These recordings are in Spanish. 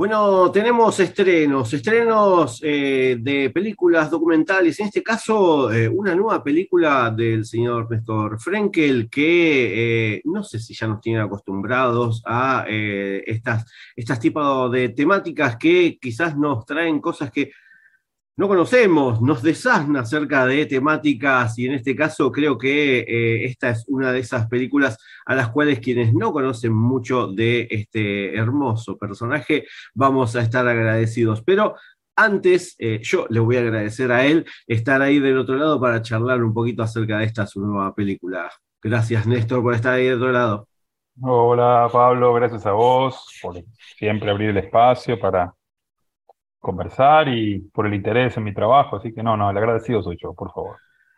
Bueno, tenemos estrenos, estrenos eh, de películas documentales, en este caso eh, una nueva película del señor Néstor Frenkel que eh, no sé si ya nos tienen acostumbrados a estas, estas tipos de temáticas que quizás nos traen cosas que no conocemos, nos desasna acerca de temáticas y en este caso creo que eh, esta es una de esas películas a las cuales quienes no conocen mucho de este hermoso personaje vamos a estar agradecidos. Pero antes, eh, yo le voy a agradecer a él estar ahí del otro lado para charlar un poquito acerca de esta su nueva película. Gracias Néstor por estar ahí del otro lado. Hola Pablo, gracias a vos por siempre abrir el espacio para conversar y por el interés en mi trabajo. Así que no, no, el agradecido soy yo, por favor.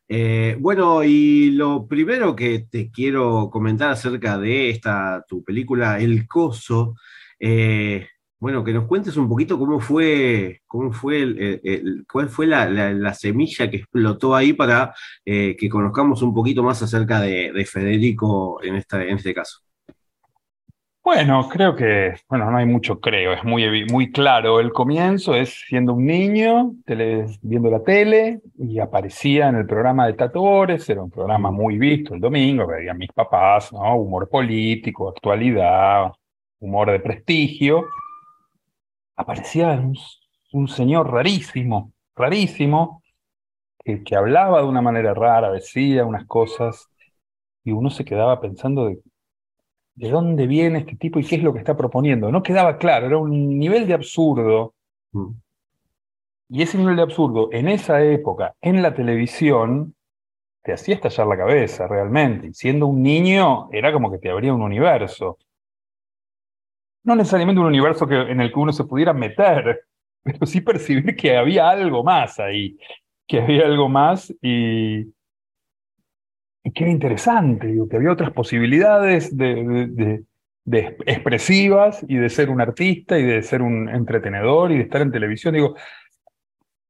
Eh, bueno, y lo primero que te quiero comentar acerca de esta tu película El Coso, eh, bueno, que nos cuentes un poquito cómo fue, cómo fue el, cuál fue la, semilla que explotó ahí para eh, que conozcamos un poquito más acerca de, de Federico en este caso. Bueno, creo que, bueno, no hay mucho creo, es muy, muy claro. El comienzo es siendo un niño, viendo la tele, y aparecía en el programa de Tatores, era un programa muy visto el domingo, veían mis papás, ¿no? Humor político, actualidad, humor de prestigio. Aparecía un, señor rarísimo, rarísimo, que, que hablaba de una manera rara, decía unas cosas, y uno se quedaba pensando de de dónde viene este tipo y qué es lo que está proponiendo. No quedaba claro, era un nivel de absurdo. Mm. Y ese nivel de absurdo en esa época, en la televisión, te hacía estallar la cabeza realmente. Y siendo un niño, era como que te abría un universo. No necesariamente un universo que, en el que uno se pudiera meter, pero sí percibir que había algo más ahí, que había algo más y, y que era interesante, digo, que había otras posibilidades de, expresivas y de ser un artista y de ser un entretenedor y de estar en televisión. Digo,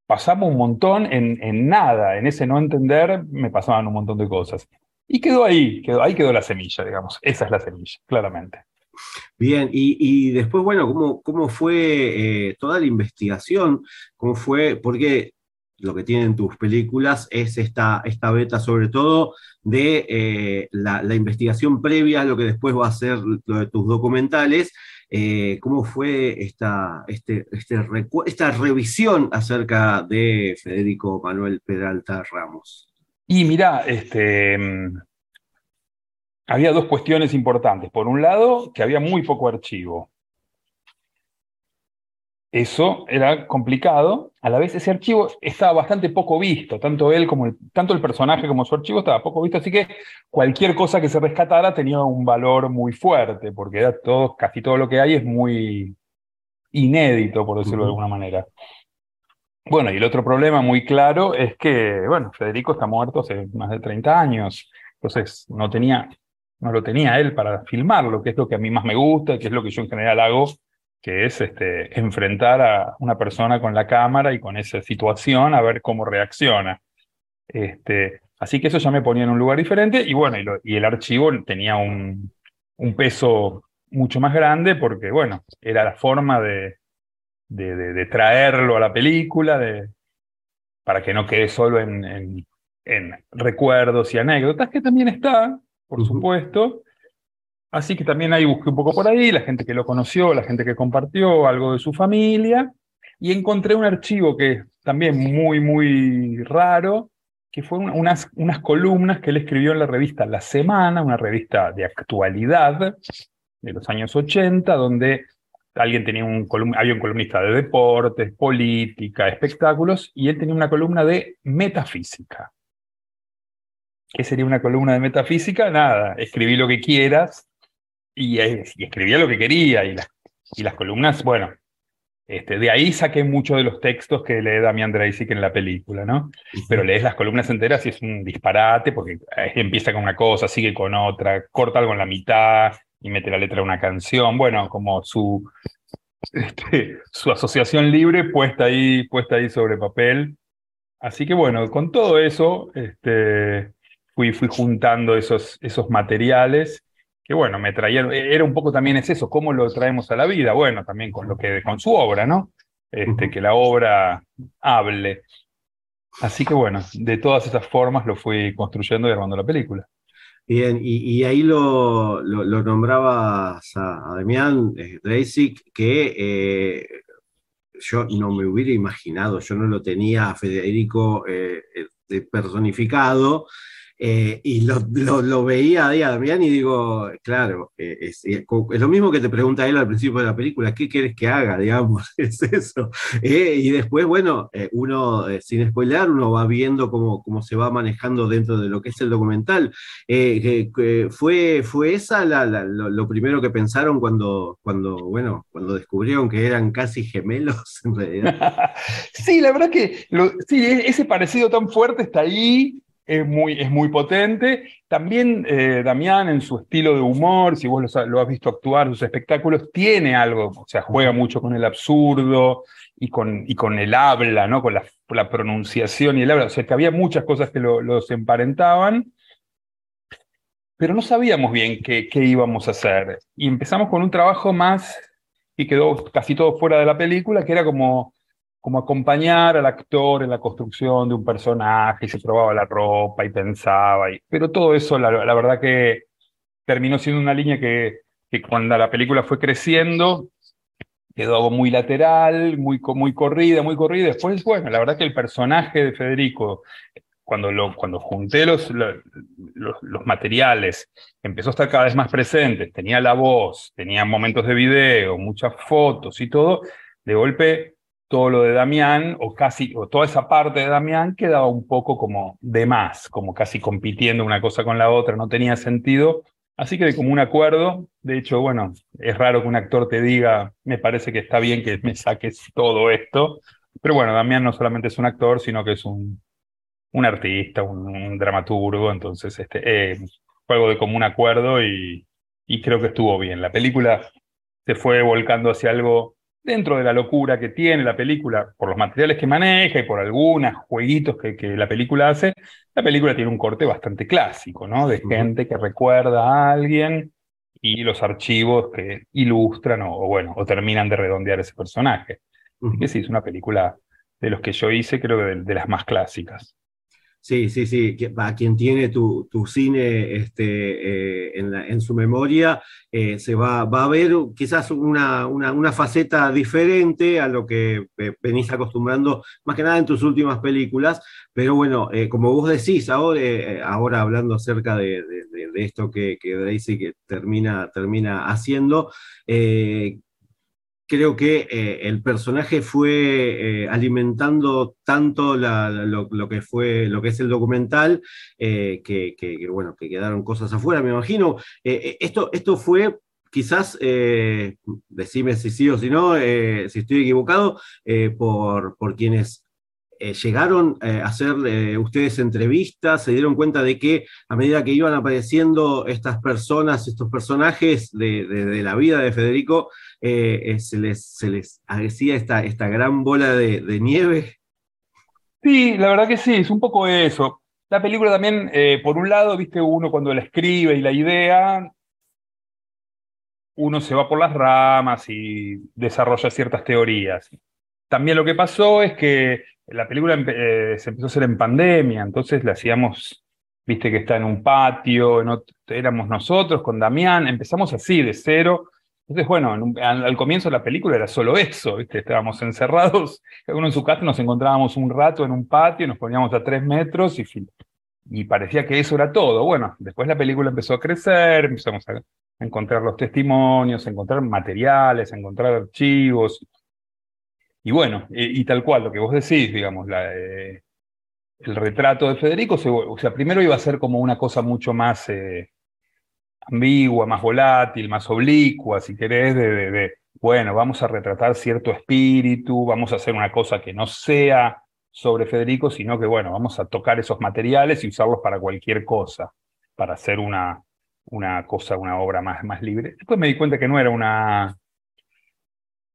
pasamos un montón en, en nada, en ese no entender me pasaban un montón de cosas. Y quedó ahí, quedó, ahí quedó la semilla, digamos. Esa es la semilla, claramente. Bien, y, después, bueno, ¿cómo, cómo fue eh, toda la investigación? ¿Cómo fue? Porque lo que tienen tus películas es esta, esta beta sobre todo de eh, la, investigación previa a lo que después va a ser lo de tus documentales. Eh, ¿Cómo fue esta, este, este esta revisión acerca de Federico Manuel Peralta Ramos? Y mira, este, había dos cuestiones importantes. Por un lado, que había muy poco archivo. Eso era complicado. A la vez ese archivo estaba bastante poco visto, tanto él como el, tanto el personaje como su archivo estaba poco visto, así que cualquier cosa que se rescatara tenía un valor muy fuerte, porque era todo, casi todo lo que hay es muy inédito, por decirlo de alguna manera. Bueno, y el otro problema muy claro es que, bueno, Federico está muerto hace más de 30 años, entonces no tenía, no lo tenía él para filmarlo, que es lo que a mí más me gusta, que es lo que yo en general hago que es este, enfrentar a una persona con la cámara y con esa situación a ver cómo reacciona. Este, así que eso ya me ponía en un lugar diferente y bueno, y, el archivo tenía un, un, peso mucho más grande porque, bueno, era la forma de, de, traerlo a la película, de, para que no quede solo en, en, en recuerdos y anécdotas, que también está, por supuesto, Así que también ahí busqué un poco por ahí, la gente que lo conoció, la gente que compartió algo de su familia, y encontré un archivo que también muy, muy raro, que fue unas, unas columnas que él escribió en la revista La Semana, una revista de actualidad de los años 80, donde alguien tenía un había un columnista de deportes, política, espectáculos, y él tenía una columna de metafísica. ¿Qué sería una columna de metafísica? Nada, escribí lo que quieras, y, escribía lo que quería y las, y las columnas, bueno, Este, de ahí saqué mucho de los textos que lee Damián Dreisig en la película, ¿no? Pero lees las columnas enteras y es un disparate porque eh, empieza con una cosa, sigue con otra, corta algo en la mitad y mete la letra de una canción. Bueno, como su, este, su asociación libre puesta ahí, puesta ahí sobre papel. Así que bueno, con todo eso este, fui, fui juntando esos, esos materiales que bueno, me traían, era un poco también es eso, cómo lo traemos a la vida, bueno, también con lo que, con su obra, ¿no? Este, que la obra hable. Así que bueno, de todas esas formas lo fui construyendo y armando la película. Bien, y, ahí lo, lo, nombrabas a, Damián eh, que eh, yo no me hubiera imaginado, yo no lo tenía a Federico eh, personificado, eh, y lo, lo, veía a Damián y digo, claro, eh, es, lo mismo que te pregunta él al principio de la película, ¿qué quieres que haga? Digamos, es eso. Eh, y después, bueno, uno, sin spoiler, uno va viendo cómo, cómo se va manejando dentro de lo que es el documental. ¿fue, ¿Fue esa lo, primero que pensaron cuando, cuando, bueno, cuando descubrieron que eran casi gemelos en realidad? sí, la verdad que sí, e, ese parecido tan fuerte está ahí es muy, es muy potente. También eh, Damián en su estilo de humor, si vos lo, has visto actuar, sus espectáculos, tiene algo, o sea, juega mucho con el absurdo y con, y con el habla, ¿no? con la, pronunciación y el habla. O sea, que había muchas cosas que los emparentaban, pero no sabíamos bien qué, qué íbamos a hacer. Y empezamos con un trabajo más, y quedó casi todo fuera de la película, que era como como acompañar al actor en la construcción de un personaje y se probaba la ropa y pensaba, y, pero todo eso la, verdad que terminó siendo una línea que, cuando la película fue creciendo quedó algo muy lateral, muy, muy corrida, muy corrida. Después, bueno, la verdad que el personaje de Federico, cuando, lo, cuando junté los, los, los materiales, empezó a estar cada vez más presente, tenía la voz, tenía momentos de video, muchas fotos y todo, de golpe todo lo de Damián, o casi, o toda esa parte de Damián quedaba un poco como de más, como casi compitiendo una cosa con la otra, no tenía sentido. Así que de como un acuerdo, de hecho, bueno, es raro que un actor te diga, me parece que está bien que me saques todo esto, pero bueno, Damián no solamente es un actor, sino que es un, un artista, un, dramaturgo, entonces este, eh, fue algo de común acuerdo y, y creo que estuvo bien. La película se fue volcando hacia algo dentro de la locura que tiene la película, por los materiales que maneja y por algunos jueguitos que, que, la película hace, la película tiene un corte bastante clásico, ¿no? De gente que recuerda a alguien y los archivos que ilustran o, bueno, o terminan de redondear ese personaje. Así que sí, es una película de los que yo hice, creo que de las más clásicas. Sí, sí, sí. A quien tiene tu, tu cine este, eh, en, en, su memoria, eh, se va, va, a ver quizás una, una, una, faceta diferente a lo que venís acostumbrando, más que nada en tus últimas películas. Pero bueno, eh, como vos decís ahora, ahora hablando acerca de, de, de esto que, que Daisy que termina, termina haciendo, creo que eh, el personaje fue eh, alimentando tanto lo, que fue, lo que es el documental, eh, que, bueno, que quedaron cosas afuera, me imagino. esto, esto fue quizás, decime si sí o si no, si estoy equivocado, por, por quienes eh, llegaron eh, a hacer eh, ustedes entrevistas, se dieron cuenta de que a medida que iban apareciendo estas personas, estos personajes de, la vida de Federico, se, les, se esta, esta gran bola de, nieve. Sí, la verdad que sí, es un poco eso. La película también, por un lado, viste, uno cuando la escribe y la idea, uno se va por las ramas y desarrolla ciertas teorías. También lo que pasó es que la película eh, se empezó a hacer en pandemia, entonces la hacíamos, viste que está en un patio, éramos nosotros con Damián, empezamos así, de cero. Entonces, bueno, al, comienzo de la película era solo eso, ¿viste? estábamos encerrados, cada uno en su casa, nos encontrábamos un rato en un patio, nos poníamos a tres metros y, parecía que eso era todo. Bueno, después la película empezó a crecer, empezamos a encontrar los testimonios, a encontrar materiales, a encontrar archivos, y bueno, y, tal cual, lo que vos decís, digamos, eh, el retrato de Federico, o sea, primero iba a ser como una cosa mucho más eh, ambigua, más volátil, más oblicua, si querés, de, bueno, vamos a retratar cierto espíritu, vamos a hacer una cosa que no sea sobre Federico, sino que, bueno, vamos a tocar esos materiales y usarlos para cualquier cosa, para hacer una, una cosa, una obra más, más libre. Después me di cuenta que no era una...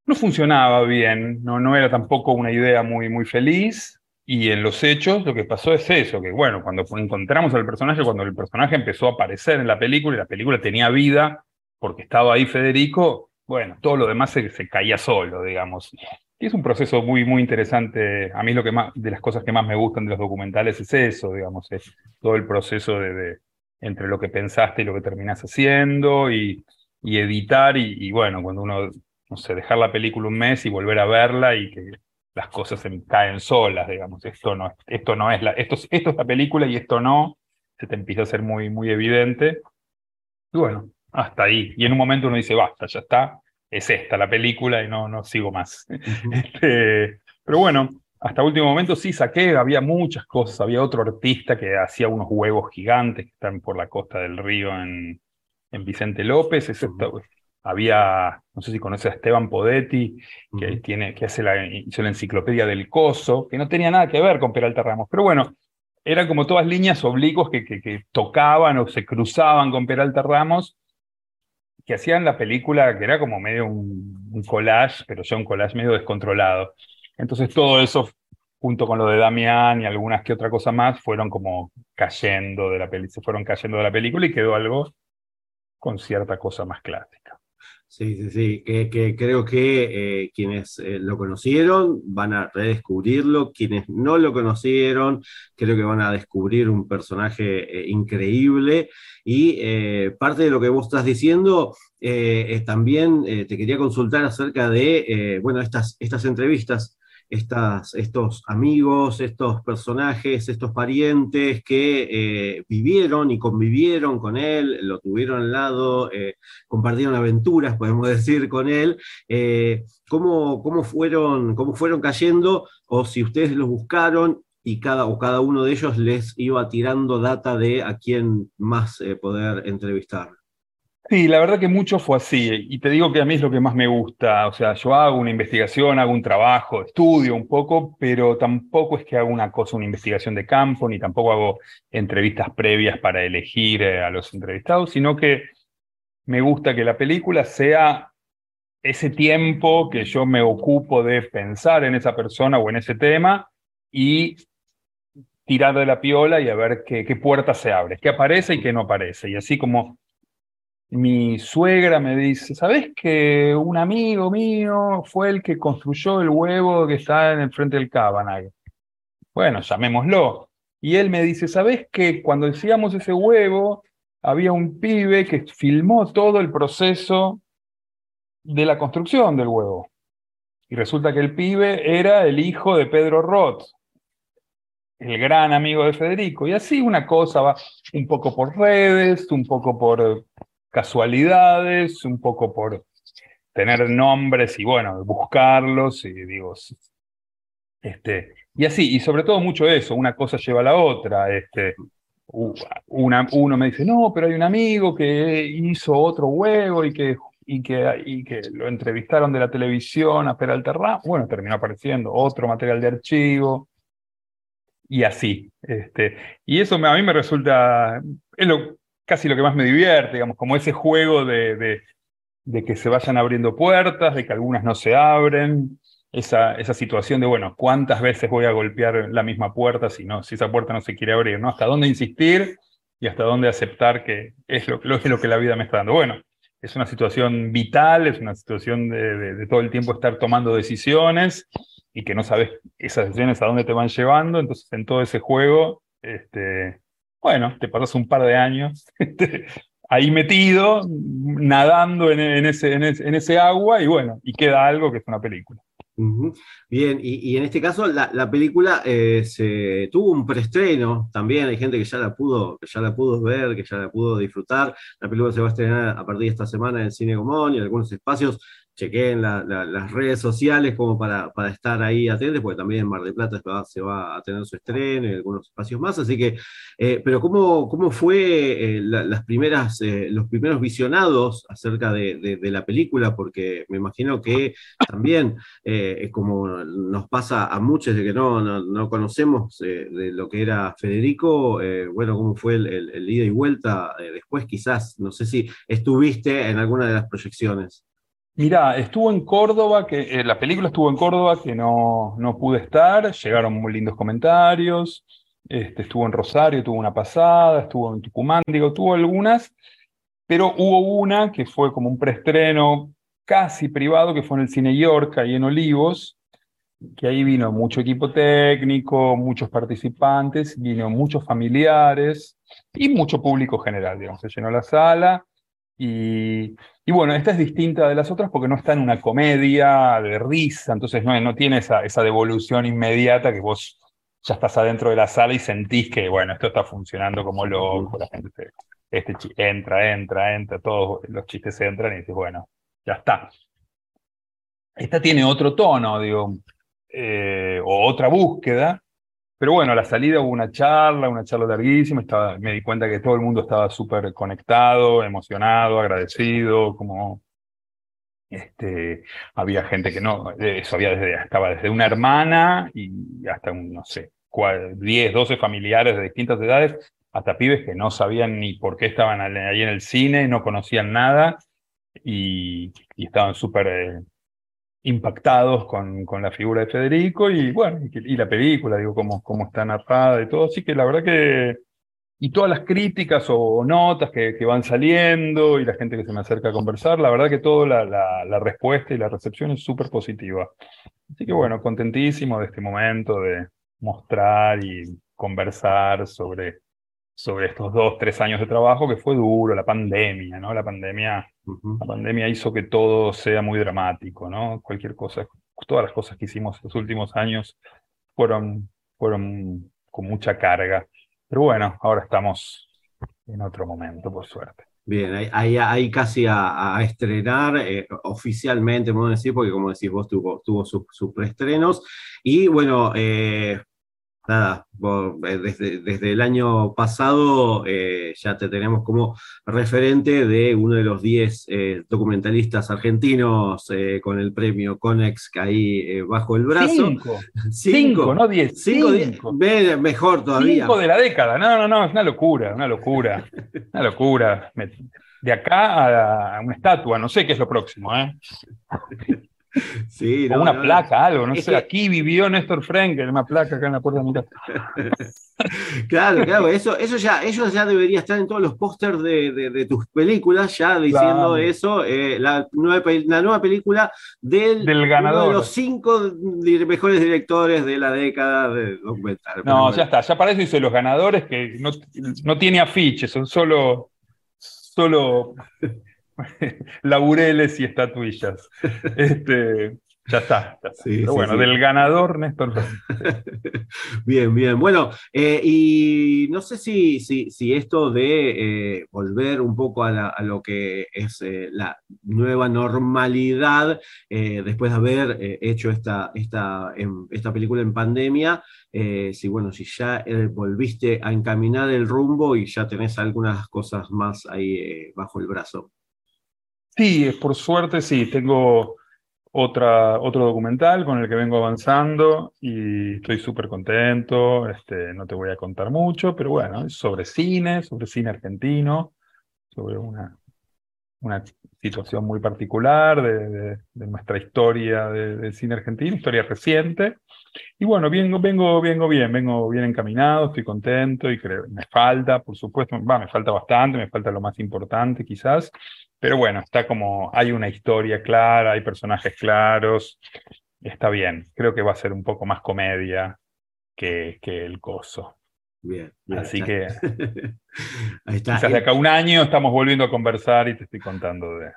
No funcionaba bien, no, no era tampoco una idea muy, muy feliz, y en los hechos lo que pasó es eso, que bueno, cuando encontramos al personaje, cuando el personaje empezó a aparecer en la película y la película tenía vida porque estaba ahí Federico, bueno, todo lo demás se, se caía solo, digamos. Y es un proceso muy, muy interesante. A mí lo que más, de las cosas que más me gustan de los documentales es eso, digamos, es todo el proceso de, entre lo que pensaste y lo que terminás haciendo y, y editar y, bueno, cuando uno, no sé, dejar la película un mes y volver a verla y que las cosas se caen solas, digamos, esto no, esto no es la, esto, esto es la película y esto no, se te empieza a ser muy, muy evidente. Y bueno, hasta ahí. Y en un momento uno dice, basta, ya está, es esta la película y no, no sigo más. Este, pero bueno, hasta último momento sí saqué, había muchas cosas, había otro artista que hacía unos huevos gigantes que están por la costa del río en, en Vicente López, había, no sé si conoces a Esteban Podetti, que, tiene, que hace la, hizo la enciclopedia del coso, que no tenía nada que ver con Peralta Ramos, pero bueno, eran como todas líneas oblicuas que, que, tocaban o se cruzaban con Peralta Ramos, que hacían la película, que era como medio un, un collage, pero ya un collage medio descontrolado. Entonces todo eso junto con lo de Damián y algunas que otra cosa más, fueron como cayendo de la película, se fueron cayendo de la película y quedó algo con cierta cosa más clásica. Sí, sí, sí, que, creo que eh, quienes eh, lo conocieron van a redescubrirlo, quienes no lo conocieron creo que van a descubrir un personaje eh, increíble. Y parte de lo que vos estás diciendo, también te quería consultar acerca de, bueno, estas, estas entrevistas estas, estos amigos, estos personajes, estos parientes que eh, vivieron y convivieron con él, lo tuvieron al lado, eh, compartieron aventuras, podemos decir, con él. Eh, ¿cómo, cómo, fueron, ¿Cómo fueron cayendo? O si ustedes los buscaron y cada, o cada uno de ellos les iba tirando data de a quién más poder entrevistar. Sí, la verdad que mucho fue así, y te digo que a mí es lo que más me gusta, o sea, yo hago una investigación, hago un trabajo, estudio un poco, pero tampoco es que hago una cosa, una investigación de campo, ni tampoco hago entrevistas previas para elegir eh, a los entrevistados, sino que me gusta que la película sea ese tiempo que yo me ocupo de pensar en esa persona o en ese tema y tirar de la piola y a ver qué, qué puerta se abre, qué aparece y qué no aparece. Y así como mi suegra me dice, ¿sabes que un amigo mío fue el que construyó el huevo que está en el frente del Cabanag? Bueno, llamémoslo. Y él me dice, ¿sabes que cuando decíamos ese huevo, había un pibe que filmó todo el proceso de la construcción del huevo? Y resulta que el pibe era el hijo de Pedro Roth, el gran amigo de Federico. Y así una cosa va un poco por redes, un poco por casualidades, un poco por tener nombres y bueno, buscarlos y digo, este, y así, y sobre todo mucho eso, una cosa lleva a la otra, este, una, uno me dice, no, pero hay un amigo que hizo otro huevo y que, y que, y que lo entrevistaron de la televisión a Peralta bueno, terminó apareciendo otro material de archivo, y así, este, y eso a mí me resulta, casi lo que más me divierte, digamos, como ese juego de, de, que se vayan abriendo puertas, de que algunas no se abren, esa, esa situación de, bueno, ¿cuántas veces voy a golpear la misma puerta si, no, si esa puerta no se quiere abrir? ¿no? ¿Hasta dónde insistir y hasta dónde aceptar que es lo, es lo que la vida me está dando? Bueno, es una situación vital, es una situación de, de, todo el tiempo estar tomando decisiones y que no sabes esas decisiones a dónde te van llevando, entonces en todo ese juego, este, bueno, te pasas un par de años ahí metido, nadando en, ese, en, ese, agua y bueno, y queda algo que es una película. Bien, y, en este caso la, película eh, se, tuvo un preestreno también, hay gente que ya la, pudo, que ya la pudo ver, que ya la pudo disfrutar. La película se va a estrenar a partir de esta semana en Cine Gomón y en algunos espacios chequeen las redes sociales como para, estar ahí atentos, porque también en Mar del Plata se va, a tener su estreno y algunos espacios más, así que, eh, pero ¿cómo, cómo fue eh, las primeras, eh, los primeros visionados acerca de, la película? Porque me imagino que también, como nos pasa a muchos de que no, no, conocemos de lo que era Federico, bueno, ¿cómo fue el ida y vuelta después? Quizás, no sé si estuviste en alguna de las proyecciones. Mirá, estuvo en Córdoba, que eh, la película estuvo en Córdoba, que no, no pude estar, llegaron muy lindos comentarios, este, estuvo en Rosario, tuvo una pasada, estuvo en Tucumán, digo, tuvo algunas, pero hubo una que fue como un preestreno casi privado, que fue en el Cine York, ahí en Olivos, que ahí vino mucho equipo técnico, muchos participantes, vino muchos familiares y mucho público general, digamos, se llenó la sala y, bueno, esta es distinta de las otras porque no está en una comedia de risa, entonces no, no tiene esa, esa devolución inmediata que vos ya estás adentro de la sala y sentís que, bueno, esto está funcionando como loco, la gente este entra, entra, entra, todos los chistes entran y dices, bueno, ya está. Esta tiene otro tono, digo, eh, o otra búsqueda, pero bueno, a la salida hubo una charla, una charla larguísima, estaba, me di cuenta que todo el mundo estaba súper conectado, emocionado, agradecido, como este, había gente que no, eso había desde, estaba desde una hermana y hasta un, no sé, 10, 12 familiares de distintas edades, hasta pibes que no sabían ni por qué estaban ahí en el cine, no conocían nada y, y estaban súper eh, impactados con, con, la figura de Federico y bueno, y, la película, digo, cómo, cómo está narrada y todo. Así que la verdad que, y todas las críticas o, notas que, van saliendo y la gente que se me acerca a conversar, la verdad que toda la, la, la, respuesta y la recepción es súper positiva. Así que bueno, contentísimo de este momento de mostrar y conversar sobre, sobre estos dos, tres años de trabajo que fue duro, la pandemia, ¿no? La pandemia la pandemia hizo que todo sea muy dramático, ¿no? Cualquier cosa, todas las cosas que hicimos los últimos años fueron, fueron con mucha carga. Pero bueno, ahora estamos en otro momento, por suerte. Bien, ahí, casi a, estrenar eh, oficialmente, vamos a decir, porque como decís vos, tuvo, tuvo sus, preestrenos. Y bueno, eh, nada, eh, desde, desde, el año pasado eh, ya te tenemos como referente de uno de los 10 eh, documentalistas argentinos con el premio Conex que ahí bajo el brazo. Cinco, cinco, no 10. Cinco, mejor todavía. Cinco de la década, no, no, no, es una locura, una locura, una locura. De acá a una estatua, no sé qué es lo próximo, ¿eh? Sí, o una placa, algo, no sé. Aquí vivió Néstor Frenkel, una placa acá en la puerta de mi casa. claro, claro, eso, eso ya, eso ya debería estar en todos los pósters de, tus películas, ya diciendo eso. Eh, la, nueva, la nueva película del, ganador. de los cinco mejores directores de la década de documental. No, ya está, ya aparece dice los ganadores que no, no tiene afiches, son solo solo laureles y estatuillas. Este, ya está. Pero bueno, del ganador, Néstor. bien, bien. Bueno, eh, y no sé si, si, esto de eh, volver un poco a, lo que es eh, la nueva normalidad, después de haber hecho esta, esta, esta película en pandemia, si bueno, si ya volviste a encaminar el rumbo y ya tenés algunas cosas más ahí bajo el brazo. Sí, por suerte sí, tengo otra, otro documental con el que vengo avanzando y estoy súper contento, este, no te voy a contar mucho, pero bueno, es sobre cine, sobre cine argentino, sobre una, una situación muy particular de, nuestra historia del cine argentino, historia reciente. Y bueno, vengo, vengo, vengo bien, vengo bien encaminado, estoy contento y creo, me falta, por supuesto, va, me falta bastante, me falta lo más importante quizás, pero bueno, está como, hay una historia clara, hay personajes claros, está bien. Creo que va a ser un poco más comedia que, que el coso. Bien, Así que Ahí está. quizás de acá un año estamos volviendo a conversar y te estoy contando de,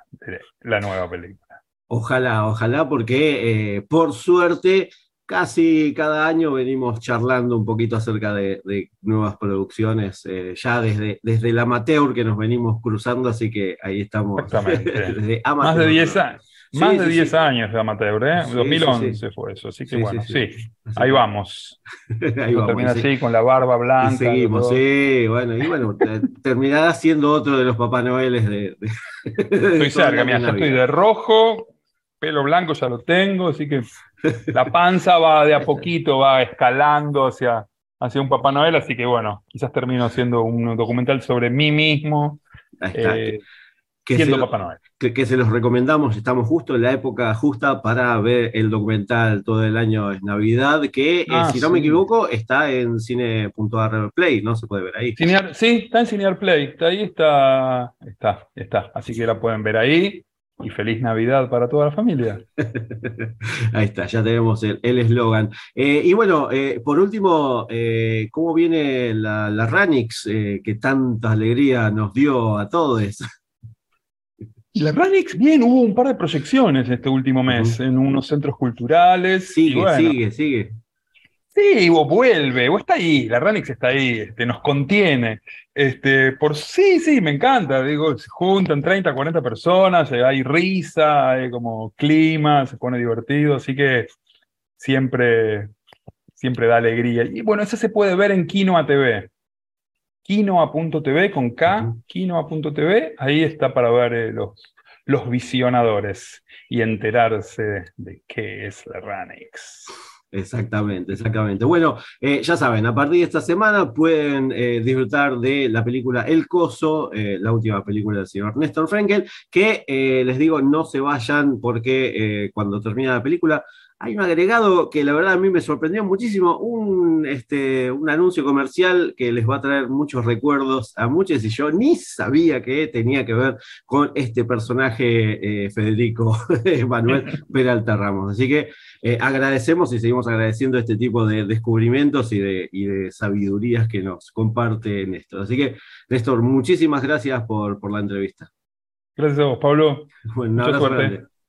la nueva película. Ojalá, ojalá, porque eh, por suerte casi cada año venimos charlando un poquito acerca de, nuevas producciones, eh, ya desde, desde el amateur que nos venimos cruzando, así que ahí estamos. Exactamente. Más de 10 años. Más de 10 años de amateur, ¿eh? 2011 fue eso, así que bueno, sí, ahí vamos. ahí vamos termina así con la barba blanca. seguimos, sí, bueno, y bueno, terminará siendo otro de los Papá Noeles de. estoy cerca, mira, ya estoy de rojo, pelo blanco ya lo tengo, así que la panza va de a poquito, va escalando hacia, hacia un Papá Noel, así que bueno, quizás termino haciendo un documental sobre mí mismo. Eh, que se, Que, se los recomendamos, estamos justo en la época justa para ver el documental todo el año es Navidad, que eh, ah, si no me equivoco está en cine.ar Play, ¿no? Se puede ver ahí. sí, está en Cinear Play, ahí está, está, está, así que la pueden ver ahí. Y feliz Navidad para toda la familia. Ahí está, ya tenemos el eslogan. Eh, y bueno, eh, por último, ¿cómo viene la, la Ranix que tanta alegría nos dio a todos? La Ranix, bien, hubo un par de proyecciones este último mes en unos centros culturales. Sigue, sigue, sigue. Sí, o vuelve, o está ahí, la Ranix está ahí, este, nos contiene. Este, por sí, sí, me encanta. Digo, se juntan 30, 40 personas, eh, hay risa, hay como clima, se pone divertido, así que siempre, siempre da alegría. Y bueno, eso se puede ver en Kino TV quinoa.tv con K, quinoa.tv, ahí está para ver eh, los, los visionadores y enterarse de qué es la Ranix. Exactamente, exactamente. Bueno, eh, ya saben, a partir de esta semana pueden eh, disfrutar de la película El Coso, la última película del señor Néstor Frankel, que les digo, no se vayan porque cuando termina la película hay un agregado que la verdad a mí me sorprendió muchísimo, un, este, un anuncio comercial que les va a traer muchos recuerdos a muchos y yo ni sabía que tenía que ver con este personaje eh, Federico Manuel Peralta Ramos. Así que eh, agradecemos y seguimos agradeciendo este tipo de descubrimientos y de, y de sabidurías que nos comparte Néstor. Así que, Néstor, muchísimas gracias por, por la entrevista. Gracias a vos, Pablo. Bueno, un abrazo